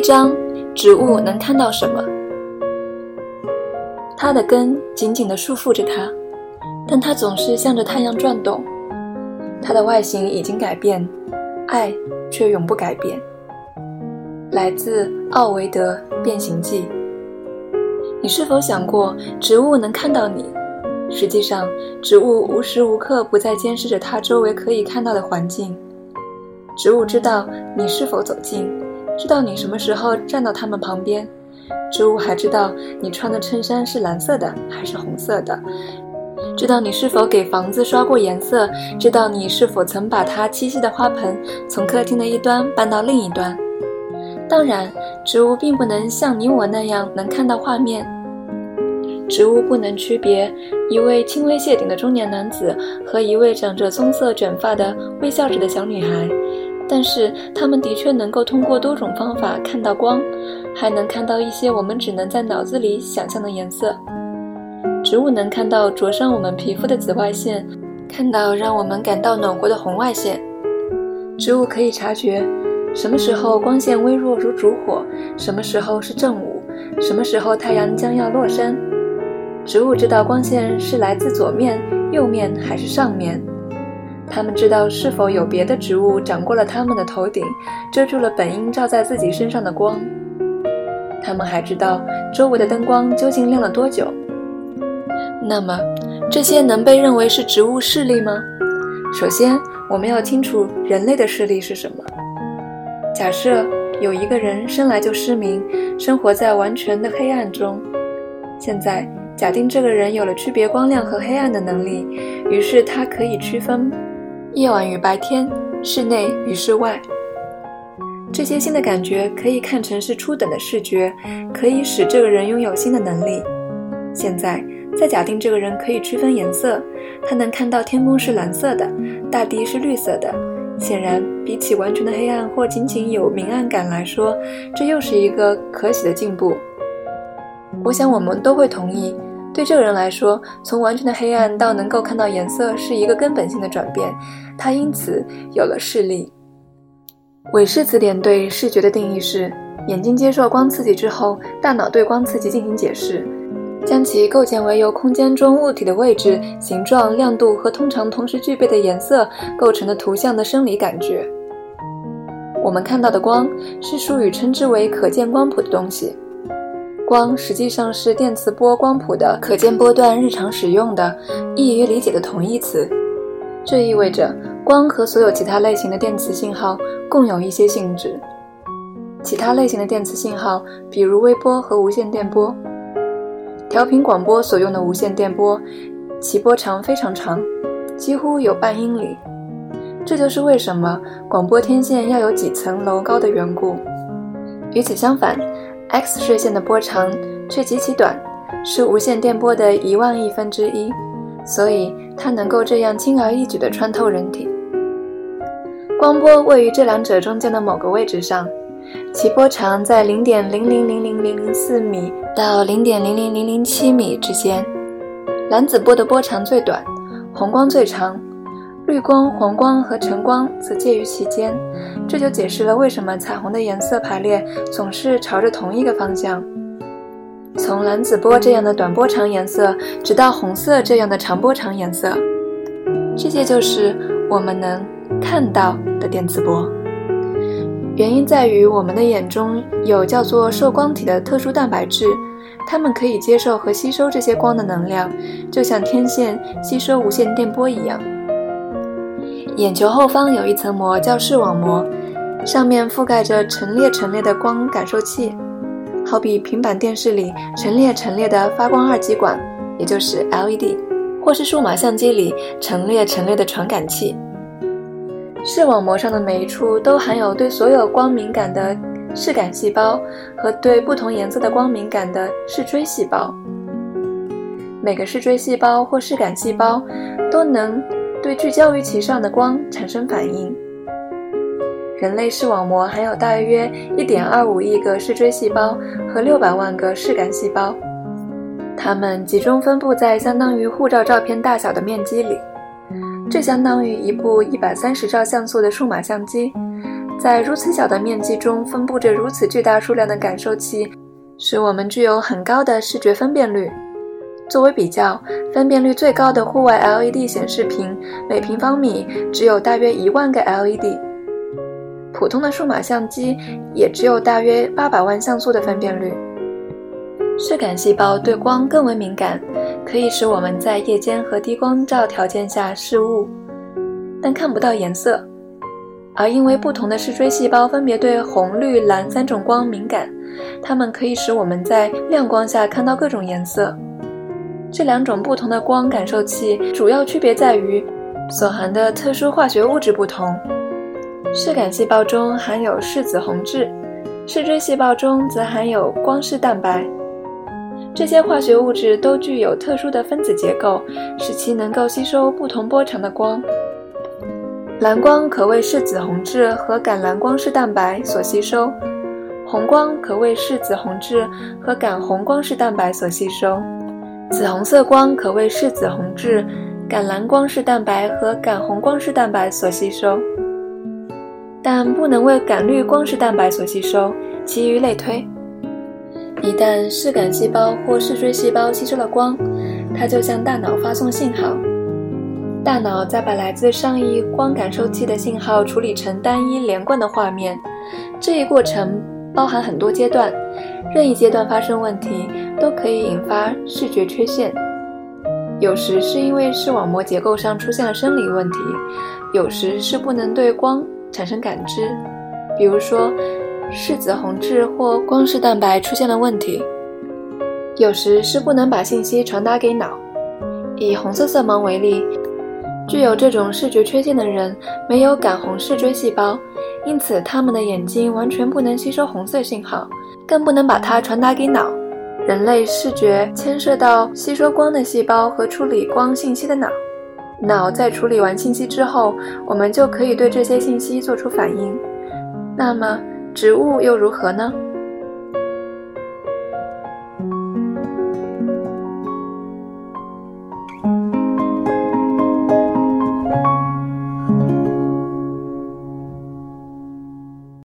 一章：植物能看到什么？它的根紧紧地束缚着它，但它总是向着太阳转动。它的外形已经改变，爱却永不改变。来自奥维德《变形记》。你是否想过，植物能看到你？实际上，植物无时无刻不在监视着它周围可以看到的环境。植物知道你是否走近，知道你什么时候站到它们旁边。植物还知道你穿的衬衫是蓝色的还是红色的，知道你是否给房子刷过颜色，知道你是否曾把它栖息的花盆从客厅的一端搬到另一端。当然，植物并不能像你我那样能看到画面。植物不能区别一位轻微谢顶的中年男子和一位长着棕色卷发的微笑着的小女孩。但是，它们的确能够通过多种方法看到光，还能看到一些我们只能在脑子里想象的颜色。植物能看到灼伤我们皮肤的紫外线，看到让我们感到暖和的红外线。植物可以察觉什么时候光线微弱如烛火，什么时候是正午，什么时候太阳将要落山。植物知道光线是来自左面、右面还是上面。他们知道是否有别的植物长过了他们的头顶，遮住了本应照在自己身上的光。他们还知道周围的灯光究竟亮了多久。那么，这些能被认为是植物视力吗？首先，我们要清楚人类的视力是什么。假设有一个人生来就失明，生活在完全的黑暗中。现在，假定这个人有了区别光亮和黑暗的能力，于是他可以区分。夜晚与白天，室内与室外，这些新的感觉可以看成是初等的视觉，可以使这个人拥有新的能力。现在，再假定这个人可以区分颜色，他能看到天空是蓝色的，大地是绿色的。显然，比起完全的黑暗或仅仅有明暗感来说，这又是一个可喜的进步。我想，我们都会同意。对这个人来说，从完全的黑暗到能够看到颜色是一个根本性的转变，他因此有了视力。韦氏词典对视觉的定义是：眼睛接受光刺激之后，大脑对光刺激进行解释，将其构建为由空间中物体的位置、形状、亮度和通常同时具备的颜色构成的图像的生理感觉。我们看到的光是属于称之为可见光谱的东西。光实际上是电磁波光谱的可见波段，日常使用的、易于理解的同义词。这意味着光和所有其他类型的电磁信号共有一些性质。其他类型的电磁信号，比如微波和无线电波、调频广播所用的无线电波，其波长非常长，几乎有半英里。这就是为什么广播天线要有几层楼高的缘故。与此相反。X 射线的波长却极其短，是无线电波的一万亿分之一，所以它能够这样轻而易举地穿透人体。光波位于这两者中间的某个位置上，其波长在零点零零零零零零四米到零点零零零零七米之间。蓝紫波的波长最短，红光最长。绿光、黄光和橙光则介于其间，这就解释了为什么彩虹的颜色排列总是朝着同一个方向。从蓝紫波这样的短波长颜色，直到红色这样的长波长颜色，这些就是我们能看到的电磁波。原因在于我们的眼中有叫做受光体的特殊蛋白质，它们可以接受和吸收这些光的能量，就像天线吸收无线电波一样。眼球后方有一层膜，叫视网膜，上面覆盖着陈列陈列的光感受器，好比平板电视里陈列陈列的发光二极管，也就是 LED，或是数码相机里陈列陈列的传感器。视网膜上的每一处都含有对所有光敏感的视感细胞和对不同颜色的光敏感的视锥细胞。每个视锥细胞或视感细胞都能。对聚焦于其上的光产生反应。人类视网膜含有大约1.25亿个视锥细胞和600万个视杆细胞，它们集中分布在相当于护照照片大小的面积里，这相当于一部130兆像素的数码相机。在如此小的面积中分布着如此巨大数量的感受器，使我们具有很高的视觉分辨率。作为比较，分辨率最高的户外 LED 显示屏每平方米只有大约一万个 LED，普通的数码相机也只有大约八百万像素的分辨率。视感细胞对光更为敏感，可以使我们在夜间和低光照条件下视物，但看不到颜色。而因为不同的视锥细胞分别对红、绿、蓝三种光敏感，它们可以使我们在亮光下看到各种颜色。这两种不同的光感受器主要区别在于所含的特殊化学物质不同。视感细胞中含有视紫红质，视锥细胞中则含有光视蛋白。这些化学物质都具有特殊的分子结构，使其能够吸收不同波长的光。蓝光可为视紫红质和感蓝光视蛋白所吸收，红光可为视紫红质和感红光视蛋白所吸收，紫红色光可为视紫红质、感蓝光视蛋白和感红光视蛋白所吸收，但不能为感绿光视蛋白所吸收。其余类推。一旦视感细胞或视锥细胞吸收了光，它就向大脑发送信号。大脑再把来自上亿光感受器的信号处理成单一连贯的画面，这一过程包含很多阶段，任意阶段发生问题都可以引发视觉缺陷。有时是因为视网膜结构上出现了生理问题，有时是不能对光产生感知，比如说视紫红质或光视蛋白出现了问题，有时是不能把信息传达给脑。以红色色盲为例。具有这种视觉缺陷的人没有感红视锥细胞，因此他们的眼睛完全不能吸收红色信号，更不能把它传达给脑。人类视觉牵涉到吸收光的细胞和处理光信息的脑。脑在处理完信息之后，我们就可以对这些信息做出反应。那么，植物又如何呢？